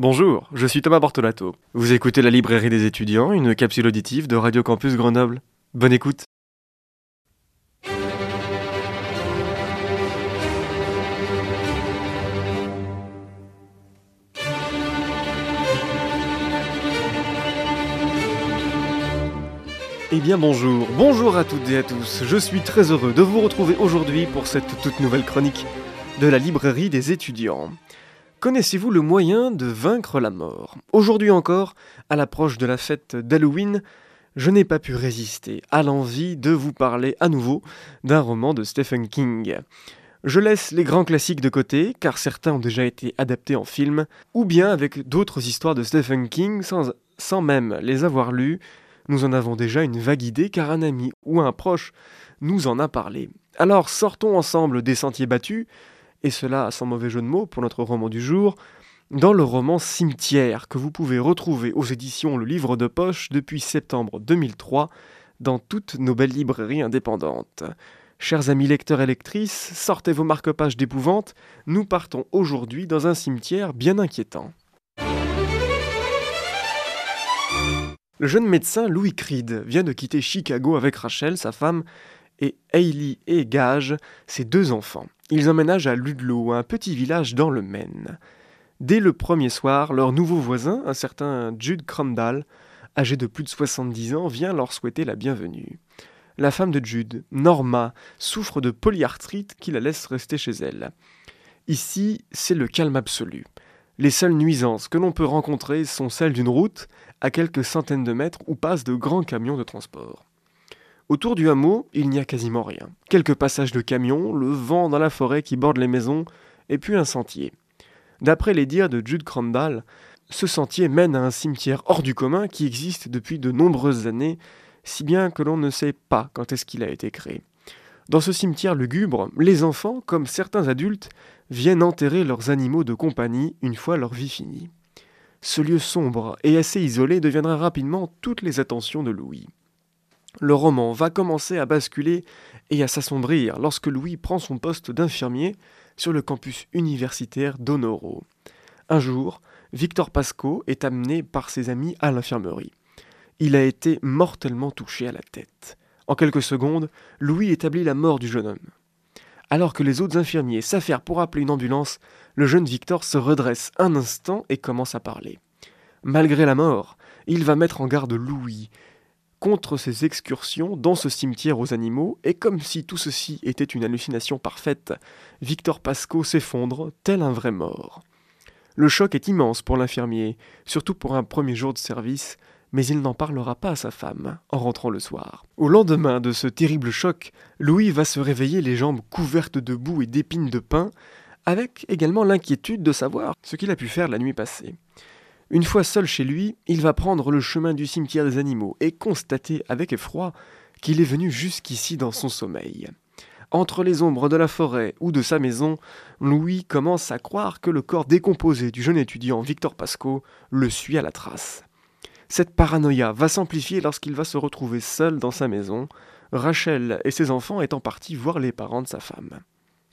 Bonjour, je suis Thomas Bortolato. Vous écoutez la librairie des étudiants, une capsule auditive de Radio Campus Grenoble. Bonne écoute. Eh bien bonjour, bonjour à toutes et à tous. Je suis très heureux de vous retrouver aujourd'hui pour cette toute nouvelle chronique de la librairie des étudiants. Connaissez-vous le moyen de vaincre la mort? Aujourd'hui encore, à l'approche de la fête d'Halloween, je n'ai pas pu résister à l'envie de vous parler à nouveau d'un roman de Stephen King. Je laisse les grands classiques de côté, car certains ont déjà été adaptés en film, ou bien avec d'autres histoires de Stephen King sans, même les avoir lues, nous en avons déjà une vague idée car un ami ou un proche nous en a parlé. Alors sortons ensemble des sentiers battus, et cela sans mauvais jeu de mots pour notre roman du jour, dans le roman Cimetière que vous pouvez retrouver aux éditions Le Livre de Poche depuis septembre 2003 dans toutes nos belles librairies indépendantes. Chers amis lecteurs et lectrices, sortez vos marque-pages d'épouvante, nous partons aujourd'hui dans un cimetière bien inquiétant. Le jeune médecin Louis Creed vient de quitter Chicago avec Rachel, sa femme, et Hailey et Gage, ses deux enfants. Ils emménagent à Ludlow, un petit village dans le Maine. Dès le premier soir, leur nouveau voisin, un certain Jude Crandall, âgé de plus de 70 ans, vient leur souhaiter la bienvenue. La femme de Jude, Norma, souffre de polyarthrite qui la laisse rester chez elle. Ici, c'est le calme absolu. Les seules nuisances que l'on peut rencontrer sont celles d'une route à quelques centaines de mètres où passent de grands camions de transport. Autour du hameau, il n'y a quasiment rien. Quelques passages de camions, le vent dans la forêt qui borde les maisons, et puis un sentier. D'après les dires de Jude Crandall, ce sentier mène à un cimetière hors du commun qui existe depuis de nombreuses années, si bien que l'on ne sait pas quand est-ce qu'il a été créé. Dans ce cimetière lugubre, les enfants, comme certains adultes, viennent enterrer leurs animaux de compagnie une fois leur vie finie. Ce lieu sombre et assez isolé deviendra rapidement toutes les attentions de Louis. Le roman va commencer à basculer et à s'assombrir lorsque Louis prend son poste d'infirmier sur le campus universitaire d'Honoro. Un jour, Victor Pasco est amené par ses amis à l'infirmerie. Il a été mortellement touché à la tête. En quelques secondes, Louis établit la mort du jeune homme. Alors que les autres infirmiers s'affairent pour appeler une ambulance, le jeune Victor se redresse un instant et commence à parler. Malgré la mort, il va mettre en garde Louis contre ses excursions dans ce cimetière aux animaux, et comme si tout ceci était une hallucination parfaite, Victor Pasco s'effondre, tel un vrai mort. Le choc est immense pour l'infirmier, surtout pour un premier jour de service, mais il n'en parlera pas à sa femme en rentrant le soir. Au lendemain de ce terrible choc, Louis va se réveiller les jambes couvertes de boue et d'épines de pin, avec également l'inquiétude de savoir ce qu'il a pu faire la nuit passée. Une fois seul chez lui, il va prendre le chemin du cimetière des animaux et constater avec effroi qu'il est venu jusqu'ici dans son sommeil. Entre les ombres de la forêt ou de sa maison, Louis commence à croire que le corps décomposé du jeune étudiant Victor Pasco le suit à la trace. Cette paranoïa va s'amplifier lorsqu'il va se retrouver seul dans sa maison, Rachel et ses enfants étant partis voir les parents de sa femme.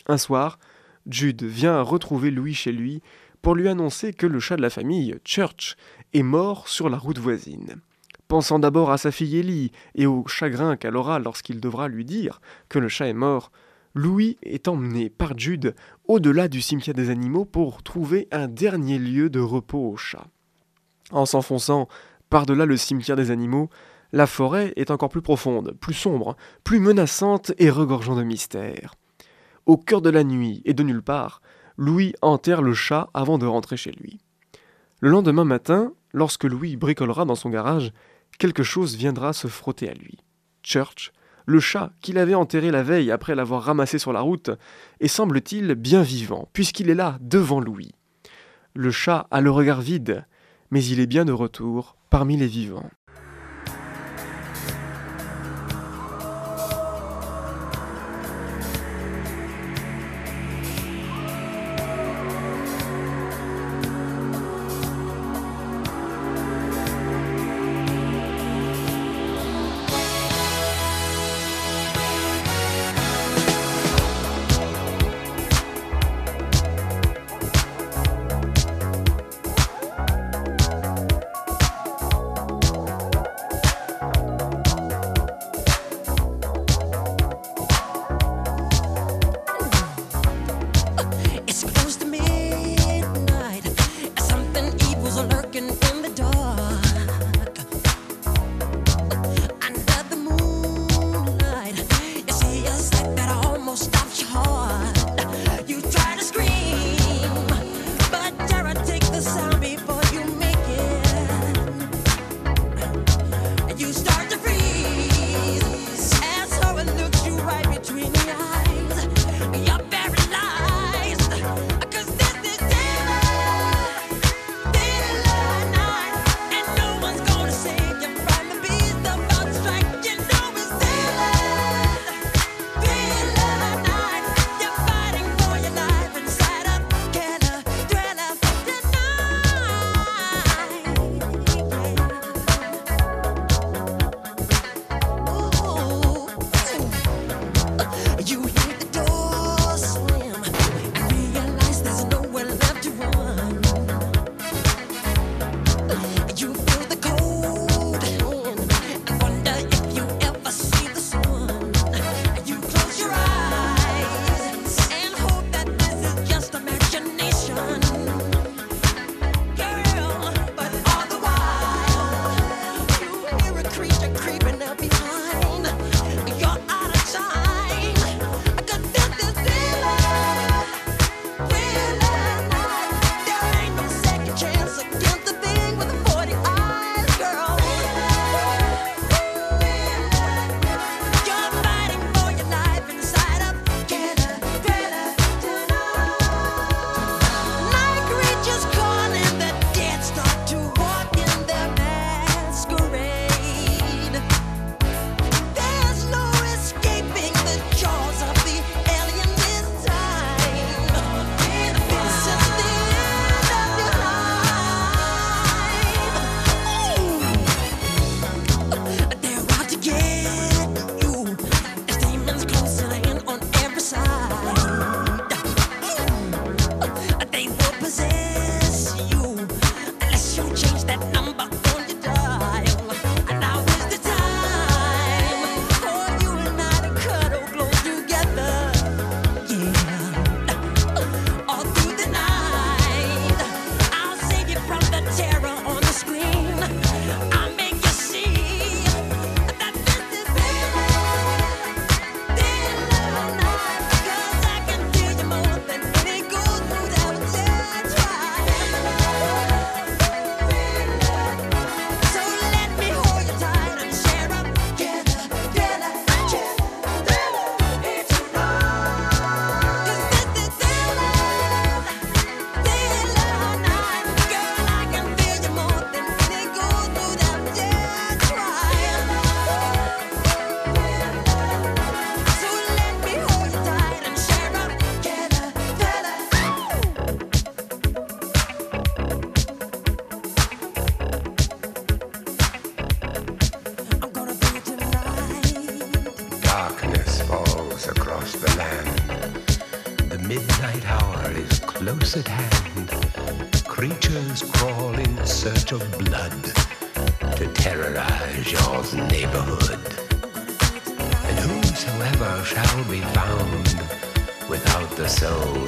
Un soir, Jude vient retrouver Louis chez lui pour lui annoncer que le chat de la famille, Church, est mort sur la route voisine. Pensant d'abord à sa fille Ellie et au chagrin qu'elle aura lorsqu'il devra lui dire que le chat est mort, Louis est emmené par Jude au-delà du cimetière des animaux pour trouver un dernier lieu de repos au chat. En s'enfonçant par-delà le cimetière des animaux, la forêt est encore plus profonde, plus sombre, plus menaçante et regorgeant de mystères. Au cœur de la nuit et de nulle part, Louis enterre le chat avant de rentrer chez lui. Le lendemain matin, lorsque Louis bricolera dans son garage, quelque chose viendra se frotter à lui. Church, le chat qu'il avait enterré la veille après l'avoir ramassé sur la route, est semble-t-il bien vivant, puisqu'il est là, devant Louis. Le chat a le regard vide, mais il est bien de retour parmi les vivants.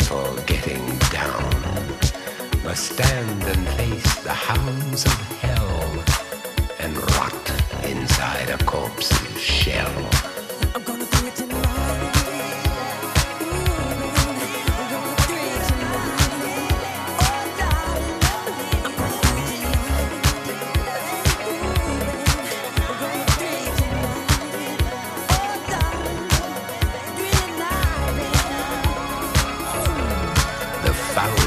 For getting down must stand and face the hounds of hell and rot inside a corpse's shell.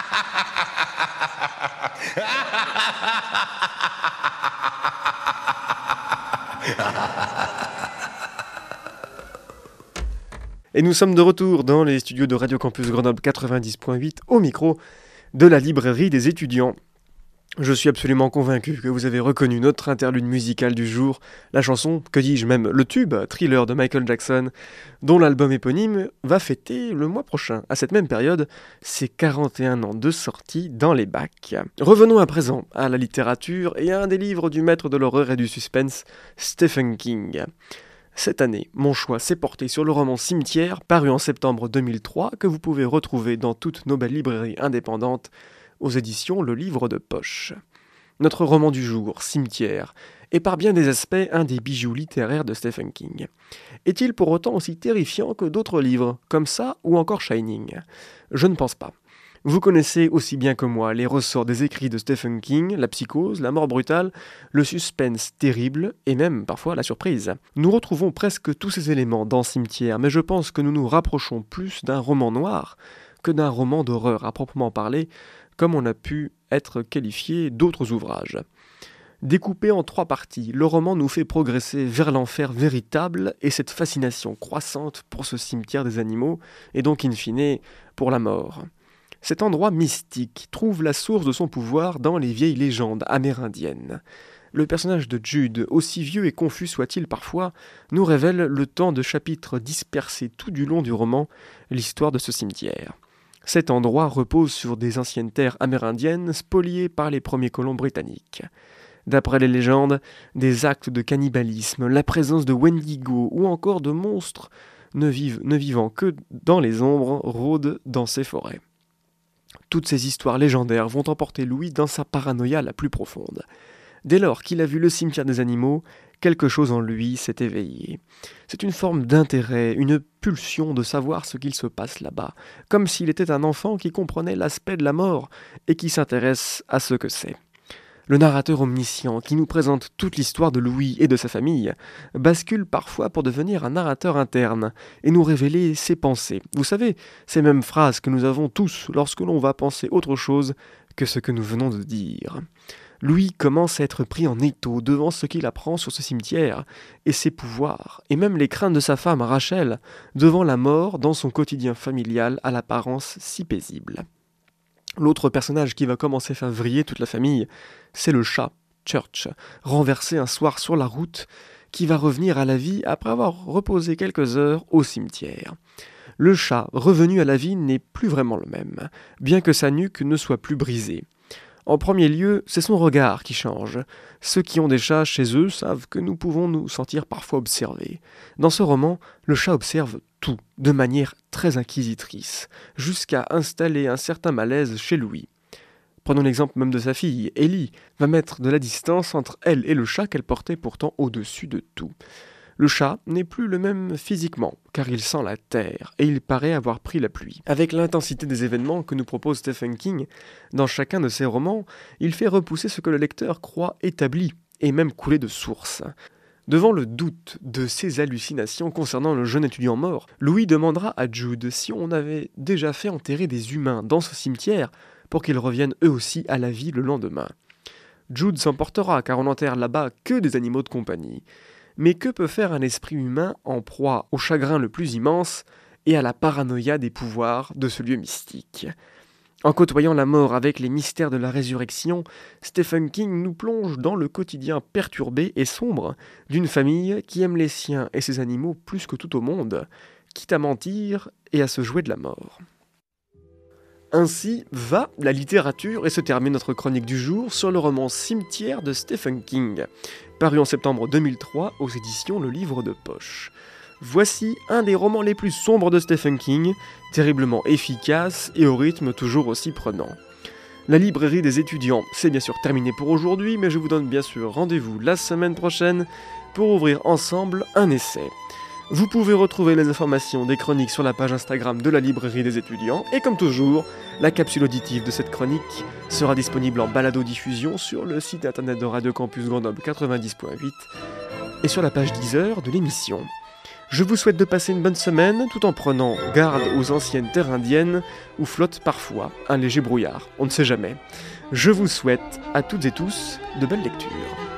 Et nous sommes de retour dans les studios de Radio Campus Grenoble 90.8 au micro de la librairie des étudiants. Je suis absolument convaincu que vous avez reconnu notre interlude musical du jour, la chanson, que dis-je même, le tube, thriller de Michael Jackson, dont l'album éponyme va fêter le mois prochain, à cette même période, ses 41 ans de sortie dans les bacs. Revenons à présent à la littérature et à un des livres du maître de l'horreur et du suspense, Stephen King. Cette année, mon choix s'est porté sur le roman Cimetière, paru en septembre 2003, que vous pouvez retrouver dans toutes nos belles librairies indépendantes, aux éditions Le Livre de Poche. Notre roman du jour, Cimetière, est par bien des aspects un des bijoux littéraires de Stephen King. Est-il pour autant aussi terrifiant que d'autres livres, comme ça ou encore Shining? Je ne pense pas. Vous connaissez aussi bien que moi les ressorts des écrits de Stephen King, la psychose, la mort brutale, le suspense terrible et même parfois la surprise. Nous retrouvons presque tous ces éléments dans Cimetière, mais je pense que nous nous rapprochons plus d'un roman noir que d'un roman d'horreur à proprement parler, comme on a pu être qualifié d'autres ouvrages. Découpé en trois parties, le roman nous fait progresser vers l'enfer véritable et cette fascination croissante pour ce cimetière des animaux, et donc in fine pour la mort. Cet endroit mystique trouve la source de son pouvoir dans les vieilles légendes amérindiennes. Le personnage de Jude, aussi vieux et confus soit-il parfois, nous révèle le temps de chapitres dispersés tout du long du roman l'histoire de ce cimetière. Cet endroit repose sur des anciennes terres amérindiennes spoliées par les premiers colons britanniques. D'après les légendes, des actes de cannibalisme, la présence de Wendigo ou encore de monstres ne, vivent, ne vivant que dans les ombres rôdent dans ces forêts. Toutes ces histoires légendaires vont emporter Louis dans sa paranoïa la plus profonde. Dès lors qu'il a vu le cimetière des animaux, quelque chose en lui s'est éveillé. C'est une forme d'intérêt, une pulsion de savoir ce qu'il se passe là-bas, comme s'il était un enfant qui comprenait l'aspect de la mort et qui s'intéresse à ce que c'est. Le narrateur omniscient, qui nous présente toute l'histoire de Louis et de sa famille, bascule parfois pour devenir un narrateur interne et nous révéler ses pensées. Vous savez, ces mêmes phrases que nous avons tous lorsque l'on va penser autre chose que ce que nous venons de dire. Louis commence à être pris en étau devant ce qu'il apprend sur ce cimetière, et ses pouvoirs, et même les craintes de sa femme Rachel, devant la mort dans son quotidien familial à l'apparence si paisible. L'autre personnage qui va commencer à faire vriller toute la famille, c'est le chat, Church, renversé un soir sur la route, qui va revenir à la vie après avoir reposé quelques heures au cimetière. Le chat, revenu à la vie, n'est plus vraiment le même, bien que sa nuque ne soit plus brisée. En premier lieu, c'est son regard qui change. Ceux qui ont des chats chez eux savent que nous pouvons nous sentir parfois observés. Dans ce roman, le chat observe tout, de manière très inquisitrice, jusqu'à installer un certain malaise chez Louis. Prenons l'exemple même de sa fille, Ellie, va mettre de la distance entre elle et le chat qu'elle portait pourtant au-dessus de tout. Le chat n'est plus le même physiquement, car il sent la terre, et il paraît avoir pris la pluie. Avec l'intensité des événements que nous propose Stephen King, dans chacun de ses romans, il fait repousser ce que le lecteur croit établi, et même couler de source. Devant le doute de ses hallucinations concernant le jeune étudiant mort, Louis demandera à Jude si on avait déjà fait enterrer des humains dans ce cimetière pour qu'ils reviennent eux aussi à la vie le lendemain. Jude s'emportera car on enterre là-bas que des animaux de compagnie. Mais que peut faire un esprit humain en proie au chagrin le plus immense et à la paranoïa des pouvoirs de ce lieu mystique? En côtoyant la mort avec les mystères de la résurrection, Stephen King nous plonge dans le quotidien perturbé et sombre d'une famille qui aime les siens et ses animaux plus que tout au monde, quitte à mentir et à se jouer de la mort. Ainsi va la littérature et se termine notre chronique du jour sur le roman Cimetière de Stephen King, paru en septembre 2003 aux éditions Le Livre de Poche. Voici un des romans les plus sombres de Stephen King, terriblement efficace et au rythme toujours aussi prenant. La librairie des étudiants, c'est bien sûr terminé pour aujourd'hui, mais je vous donne bien sûr rendez-vous la semaine prochaine pour ouvrir ensemble un essai. Vous pouvez retrouver les informations des chroniques sur la page Instagram de la librairie des étudiants, et comme toujours, la capsule auditive de cette chronique sera disponible en balado-diffusion sur le site internet de Radio Campus Grenoble 90.8 et sur la page 10 heures de l'émission. Je vous souhaite de passer une bonne semaine tout en prenant garde aux anciennes terres indiennes où flotte parfois un léger brouillard, on ne sait jamais. Je vous souhaite à toutes et tous de belles lectures.